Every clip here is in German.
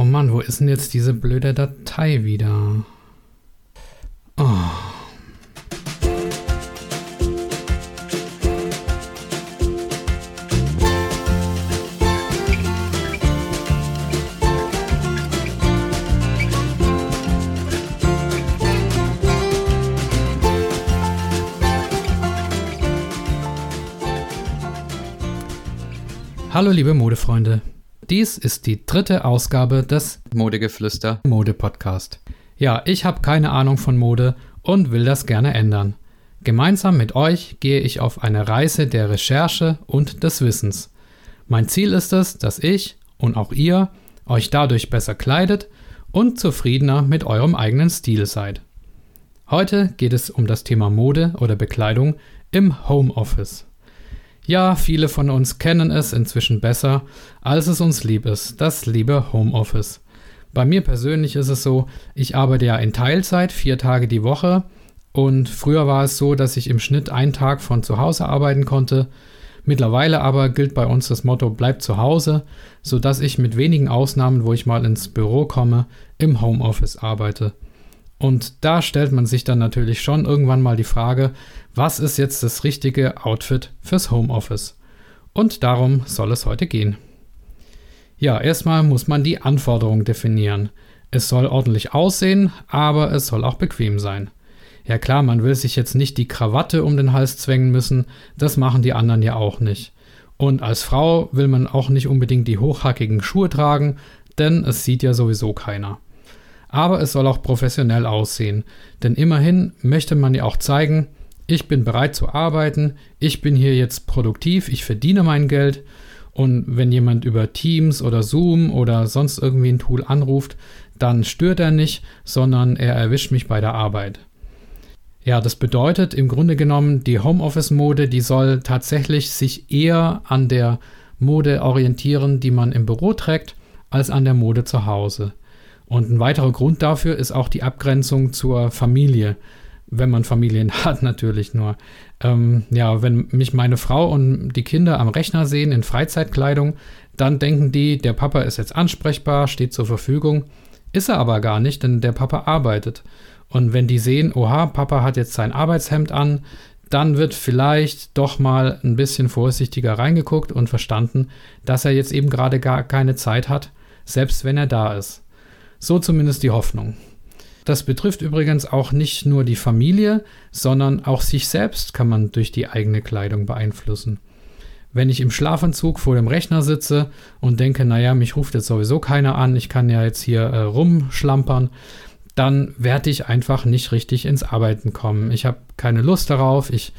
Oh Mann, wo ist denn jetzt diese blöde Datei wieder? Oh. Hallo liebe Modefreunde. Dies ist die dritte Ausgabe des Modegeflüster Mode Podcast. Ja, ich habe keine Ahnung von Mode und will das gerne ändern. Gemeinsam mit euch gehe ich auf eine Reise der Recherche und des Wissens. Mein Ziel ist es, dass ich und auch ihr euch dadurch besser kleidet und zufriedener mit eurem eigenen Stil seid. Heute geht es um das Thema Mode oder Bekleidung im Homeoffice. Ja, viele von uns kennen es inzwischen besser, als es uns lieb ist, das liebe Homeoffice. Bei mir persönlich ist es so, ich arbeite ja in Teilzeit, vier Tage die Woche. Und früher war es so, dass ich im Schnitt einen Tag von zu Hause arbeiten konnte. Mittlerweile aber gilt bei uns das Motto Bleib zu Hause, sodass ich mit wenigen Ausnahmen, wo ich mal ins Büro komme, im Homeoffice arbeite. Und da stellt man sich dann natürlich schon irgendwann mal die Frage, was ist jetzt das richtige Outfit fürs Homeoffice? Und darum soll es heute gehen. Ja, erstmal muss man die Anforderungen definieren. Es soll ordentlich aussehen, aber es soll auch bequem sein. Ja klar, man will sich jetzt nicht die Krawatte um den Hals zwängen müssen, das machen die anderen ja auch nicht. Und als Frau will man auch nicht unbedingt die hochhackigen Schuhe tragen, denn es sieht ja sowieso keiner aber es soll auch professionell aussehen. Denn immerhin möchte man ja auch zeigen, ich bin bereit zu arbeiten, ich bin hier jetzt produktiv, ich verdiene mein Geld. Und wenn jemand über Teams oder Zoom oder sonst irgendwie ein Tool anruft, dann stört er nicht, sondern er erwischt mich bei der Arbeit. Ja, das bedeutet im Grunde genommen, die Homeoffice-Mode, die soll tatsächlich sich eher an der Mode orientieren, die man im Büro trägt, als an der Mode zu Hause. Und ein weiterer Grund dafür ist auch die Abgrenzung zur Familie. Wenn man Familien hat, natürlich nur. Ähm, ja, wenn mich meine Frau und die Kinder am Rechner sehen in Freizeitkleidung, dann denken die, der Papa ist jetzt ansprechbar, steht zur Verfügung. Ist er aber gar nicht, denn der Papa arbeitet. Und wenn die sehen, oha, Papa hat jetzt sein Arbeitshemd an, dann wird vielleicht doch mal ein bisschen vorsichtiger reingeguckt und verstanden, dass er jetzt eben gerade gar keine Zeit hat, selbst wenn er da ist. So zumindest die Hoffnung. Das betrifft übrigens auch nicht nur die Familie, sondern auch sich selbst kann man durch die eigene Kleidung beeinflussen. Wenn ich im Schlafanzug vor dem Rechner sitze und denke, naja, mich ruft jetzt sowieso keiner an, ich kann ja jetzt hier äh, rumschlampern, dann werde ich einfach nicht richtig ins Arbeiten kommen. Ich habe keine Lust darauf, ich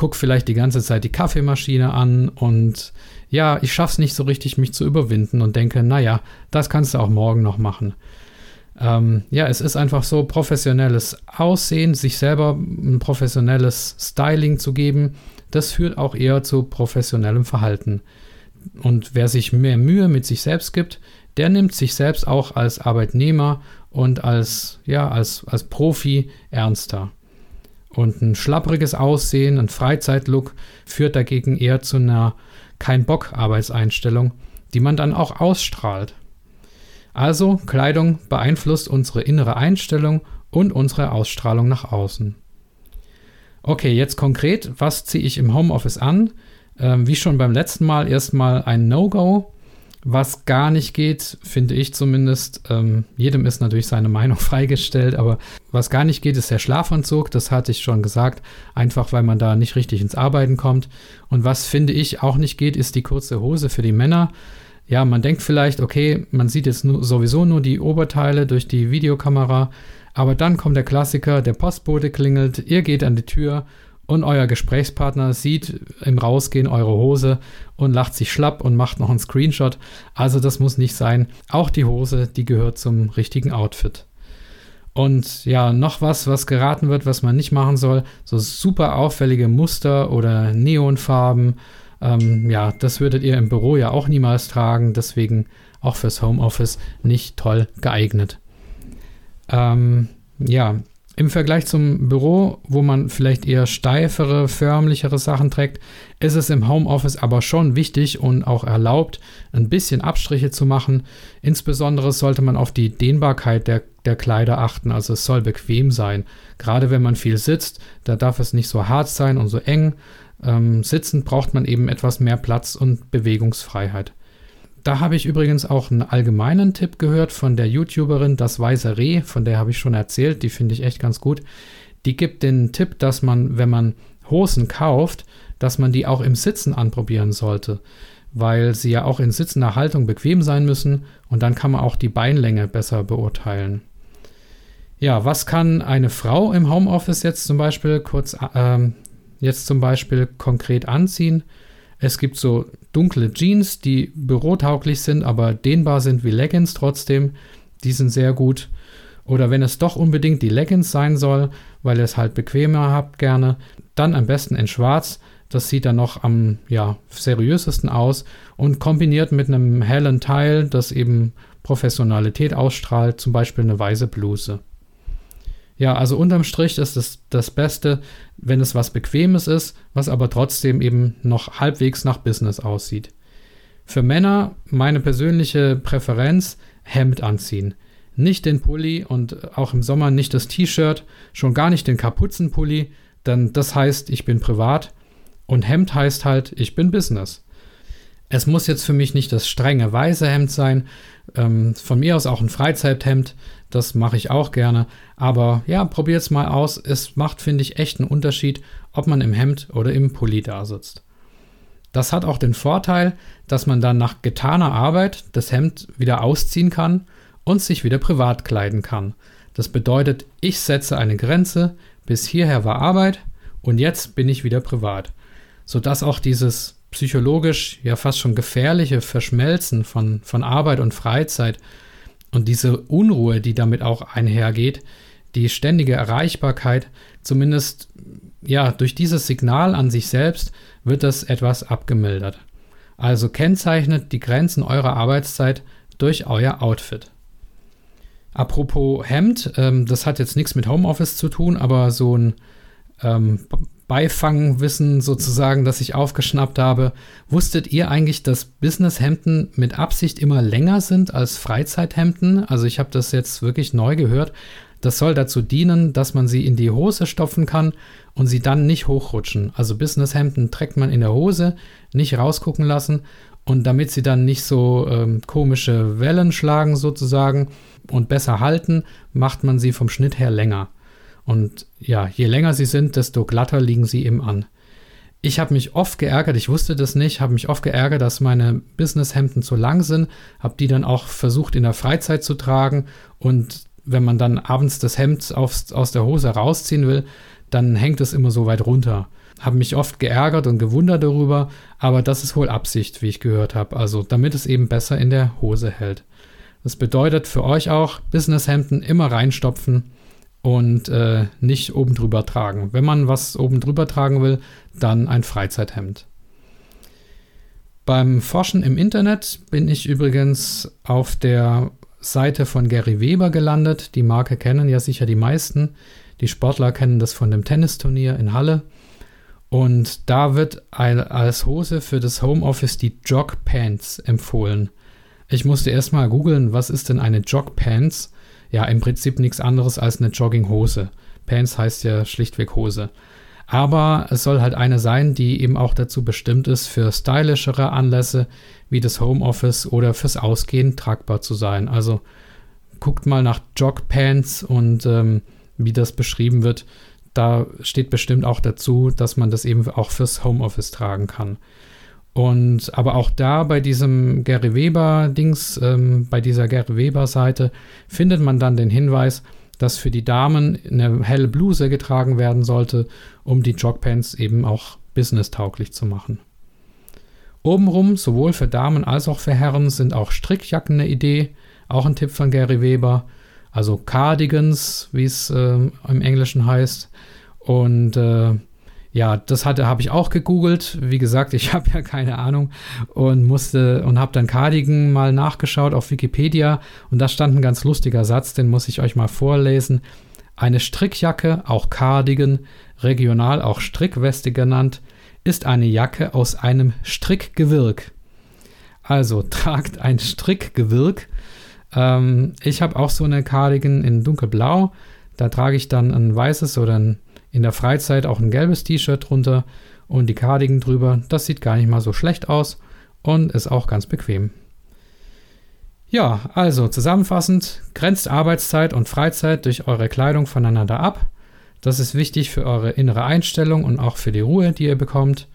gucke vielleicht die ganze Zeit die Kaffeemaschine an und ja, ich schaffe es nicht so richtig, mich zu überwinden und denke, naja, das kannst du auch morgen noch machen. Ähm, ja, es ist einfach so professionelles Aussehen, sich selber ein professionelles Styling zu geben, das führt auch eher zu professionellem Verhalten. Und wer sich mehr Mühe mit sich selbst gibt, der nimmt sich selbst auch als Arbeitnehmer und als, ja, als, als Profi ernster. Und ein schlappriges Aussehen, ein Freizeitlook führt dagegen eher zu einer kein Bock Arbeitseinstellung, die man dann auch ausstrahlt. Also Kleidung beeinflusst unsere innere Einstellung und unsere Ausstrahlung nach außen. Okay, jetzt konkret, was ziehe ich im Homeoffice an? Ähm, wie schon beim letzten Mal erstmal ein No-Go. Was gar nicht geht, finde ich zumindest, ähm, jedem ist natürlich seine Meinung freigestellt, aber was gar nicht geht, ist der Schlafanzug. Das hatte ich schon gesagt, einfach weil man da nicht richtig ins Arbeiten kommt. Und was finde ich auch nicht geht, ist die kurze Hose für die Männer. Ja, man denkt vielleicht, okay, man sieht jetzt nur, sowieso nur die Oberteile durch die Videokamera, aber dann kommt der Klassiker, der Postbote klingelt, ihr geht an die Tür und euer Gesprächspartner sieht im Rausgehen eure Hose und lacht sich schlapp und macht noch einen Screenshot. Also das muss nicht sein. Auch die Hose, die gehört zum richtigen Outfit. Und ja, noch was, was geraten wird, was man nicht machen soll, so super auffällige Muster oder Neonfarben. Ähm, ja, das würdet ihr im Büro ja auch niemals tragen, deswegen auch fürs Homeoffice nicht toll geeignet. Ähm, ja, Im Vergleich zum Büro, wo man vielleicht eher steifere, förmlichere Sachen trägt, ist es im Homeoffice aber schon wichtig und auch erlaubt, ein bisschen Abstriche zu machen. Insbesondere sollte man auf die Dehnbarkeit der, der Kleider achten, also es soll bequem sein. Gerade wenn man viel sitzt, da darf es nicht so hart sein und so eng. Ähm, sitzend braucht man eben etwas mehr Platz und Bewegungsfreiheit. Da habe ich übrigens auch einen allgemeinen Tipp gehört von der YouTuberin Das Weiße Reh, von der habe ich schon erzählt, die finde ich echt ganz gut. Die gibt den Tipp, dass man, wenn man Hosen kauft, dass man die auch im Sitzen anprobieren sollte, weil sie ja auch in sitzender Haltung bequem sein müssen und dann kann man auch die Beinlänge besser beurteilen. Ja, was kann eine Frau im Homeoffice jetzt zum Beispiel kurz ähm, jetzt zum Beispiel konkret anziehen? Es gibt so dunkle Jeans, die bürotauglich sind, aber dehnbar sind wie Leggings trotzdem. Die sind sehr gut. Oder wenn es doch unbedingt die Leggings sein soll, weil ihr es halt bequemer habt gerne, dann am besten in schwarz. Das sieht dann noch am ja, seriösesten aus und kombiniert mit einem hellen Teil, das eben Professionalität ausstrahlt, zum Beispiel eine weiße Bluse. Ja, also unterm Strich ist es das Beste, wenn es was Bequemes ist, was aber trotzdem eben noch halbwegs nach Business aussieht. Für Männer meine persönliche Präferenz Hemd anziehen. Nicht den Pulli und auch im Sommer nicht das T-Shirt, schon gar nicht den Kapuzenpulli, denn das heißt, ich bin privat und Hemd heißt halt, ich bin Business. Es muss jetzt für mich nicht das strenge weiße Hemd sein, ähm, von mir aus auch ein Freizeithemd, das mache ich auch gerne. Aber ja, probiert es mal aus. Es macht, finde ich, echt einen Unterschied, ob man im Hemd oder im Pulli da sitzt. Das hat auch den Vorteil, dass man dann nach getaner Arbeit das Hemd wieder ausziehen kann und sich wieder privat kleiden kann. Das bedeutet, ich setze eine Grenze, bis hierher war Arbeit und jetzt bin ich wieder privat. Sodass auch dieses psychologisch ja fast schon gefährliche Verschmelzen von, von Arbeit und Freizeit und diese Unruhe, die damit auch einhergeht, die ständige Erreichbarkeit, zumindest ja, durch dieses Signal an sich selbst wird das etwas abgemildert. Also kennzeichnet die Grenzen eurer Arbeitszeit durch euer Outfit. Apropos Hemd, ähm, das hat jetzt nichts mit Homeoffice zu tun, aber so ein ähm, Beifangwissen sozusagen, das ich aufgeschnappt habe. Wusstet ihr eigentlich, dass Businesshemden mit Absicht immer länger sind als Freizeithemden? Also ich habe das jetzt wirklich neu gehört. Das soll dazu dienen, dass man sie in die Hose stopfen kann und sie dann nicht hochrutschen. Also Businesshemden trägt man in der Hose, nicht rausgucken lassen und damit sie dann nicht so ähm, komische Wellen schlagen sozusagen und besser halten, macht man sie vom Schnitt her länger. Und ja, je länger sie sind, desto glatter liegen sie eben an. Ich habe mich oft geärgert, ich wusste das nicht, habe mich oft geärgert, dass meine Businesshemden zu lang sind, habe die dann auch versucht in der Freizeit zu tragen und wenn man dann abends das Hemd aufs, aus der Hose rausziehen will, dann hängt es immer so weit runter. Habe mich oft geärgert und gewundert darüber, aber das ist wohl Absicht, wie ich gehört habe, also damit es eben besser in der Hose hält. Das bedeutet für euch auch, Businesshemden immer reinstopfen und äh, nicht oben drüber tragen. Wenn man was oben drüber tragen will, dann ein Freizeithemd. Beim Forschen im Internet bin ich übrigens auf der Seite von Gary Weber gelandet. Die Marke kennen ja sicher die meisten. Die Sportler kennen das von dem Tennisturnier in Halle. Und da wird als Hose für das Homeoffice die Jog Pants empfohlen. Ich musste erstmal googeln, was ist denn eine Jog Pants? Ja im Prinzip nichts anderes als eine Jogginghose. Pants heißt ja schlichtweg Hose. Aber es soll halt eine sein, die eben auch dazu bestimmt ist, für stylischere Anlässe wie das Homeoffice oder fürs Ausgehen tragbar zu sein. Also guckt mal nach Jogpants und ähm, wie das beschrieben wird. Da steht bestimmt auch dazu, dass man das eben auch fürs Homeoffice tragen kann. Und aber auch da bei diesem Gary Weber-Dings, ähm, bei dieser Gary Weber-Seite, findet man dann den Hinweis, dass für die Damen eine helle Bluse getragen werden sollte, um die Jogpants eben auch business-tauglich zu machen. Obenrum, sowohl für Damen als auch für Herren, sind auch Strickjacken eine Idee, auch ein Tipp von Gary Weber. Also Cardigans, wie es äh, im Englischen heißt. Und äh, ja, das hatte habe ich auch gegoogelt. Wie gesagt, ich habe ja keine Ahnung und musste und habe dann Cardigan mal nachgeschaut auf Wikipedia und da stand ein ganz lustiger Satz, den muss ich euch mal vorlesen. Eine Strickjacke, auch Cardigan, regional auch Strickweste genannt, ist eine Jacke aus einem Strickgewirk. Also tragt ein Strickgewirk. Ähm, ich habe auch so eine Cardigan in dunkelblau. Da trage ich dann ein weißes oder ein, in der Freizeit auch ein gelbes T-Shirt drunter und die Cardigan drüber. Das sieht gar nicht mal so schlecht aus und ist auch ganz bequem. Ja, also zusammenfassend, grenzt Arbeitszeit und Freizeit durch eure Kleidung voneinander ab. Das ist wichtig für eure innere Einstellung und auch für die Ruhe, die ihr bekommt.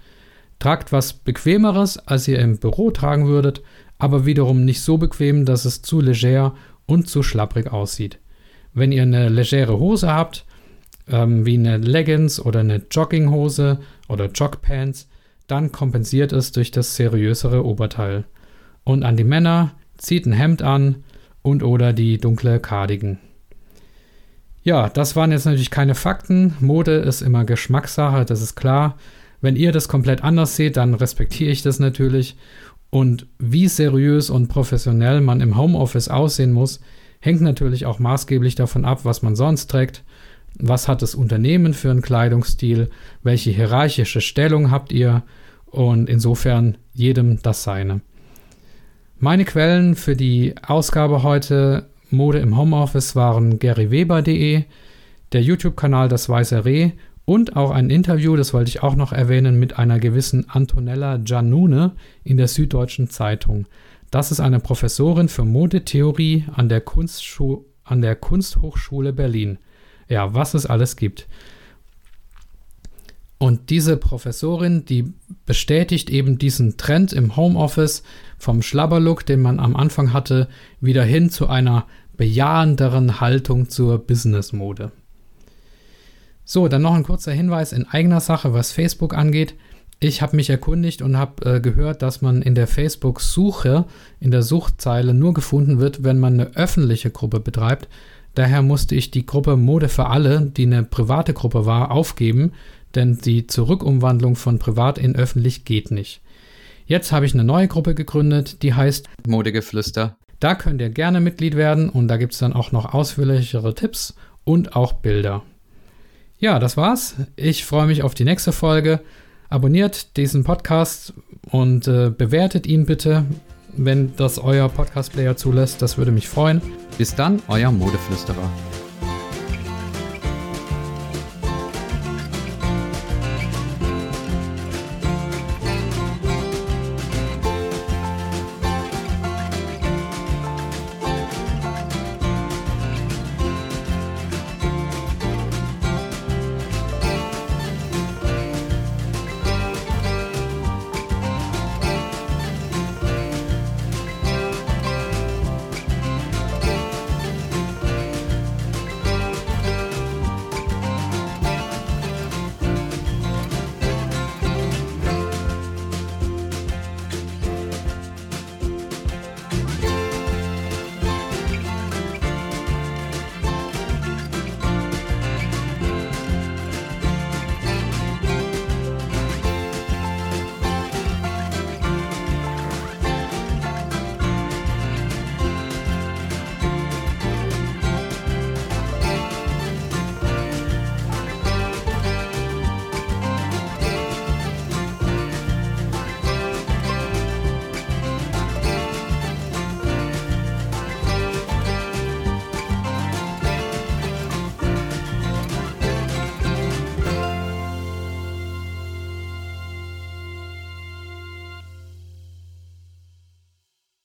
Tragt was Bequemeres, als ihr im Büro tragen würdet, aber wiederum nicht so bequem, dass es zu leger und zu schlapprig aussieht. Wenn ihr eine legere Hose habt, ähm, wie eine Leggings oder eine Jogginghose oder Jogpants, dann kompensiert es durch das seriösere Oberteil. Und an die Männer, zieht ein Hemd an und oder die dunkle Cardigan. Ja, das waren jetzt natürlich keine Fakten. Mode ist immer Geschmackssache, das ist klar. Wenn ihr das komplett anders seht, dann respektiere ich das natürlich. Und wie seriös und professionell man im Homeoffice aussehen muss, hängt natürlich auch maßgeblich davon ab, was man sonst trägt. Was hat das Unternehmen für einen Kleidungsstil? Welche hierarchische Stellung habt ihr? Und insofern jedem das seine. Meine Quellen für die Ausgabe heute Mode im Homeoffice waren garyweber.de, der YouTube-Kanal Das Weiße Reh und auch ein Interview, das wollte ich auch noch erwähnen, mit einer gewissen Antonella Giannune in der Süddeutschen Zeitung. Das ist eine Professorin für Modetheorie an der, Kunstschu an der Kunsthochschule Berlin. Ja, was es alles gibt. Und diese Professorin, die bestätigt eben diesen Trend im Homeoffice vom Schlabberlook, den man am Anfang hatte, wieder hin zu einer bejahenderen Haltung zur Businessmode. So, dann noch ein kurzer Hinweis in eigener Sache, was Facebook angeht. Ich habe mich erkundigt und habe äh, gehört, dass man in der Facebook-Suche, in der Suchzeile nur gefunden wird, wenn man eine öffentliche Gruppe betreibt. Daher musste ich die Gruppe Mode für alle, die eine private Gruppe war, aufgeben denn die Zurückumwandlung von privat in öffentlich geht nicht. Jetzt habe ich eine neue Gruppe gegründet, die heißt Modegeflüster. Da könnt ihr gerne Mitglied werden und da gibt es dann auch noch ausführlichere Tipps und auch Bilder. Ja, das war's. Ich freue mich auf die nächste Folge. Abonniert diesen Podcast und äh, bewertet ihn bitte, wenn das euer Podcast-Player zulässt. Das würde mich freuen. Bis dann, euer Modeflüsterer.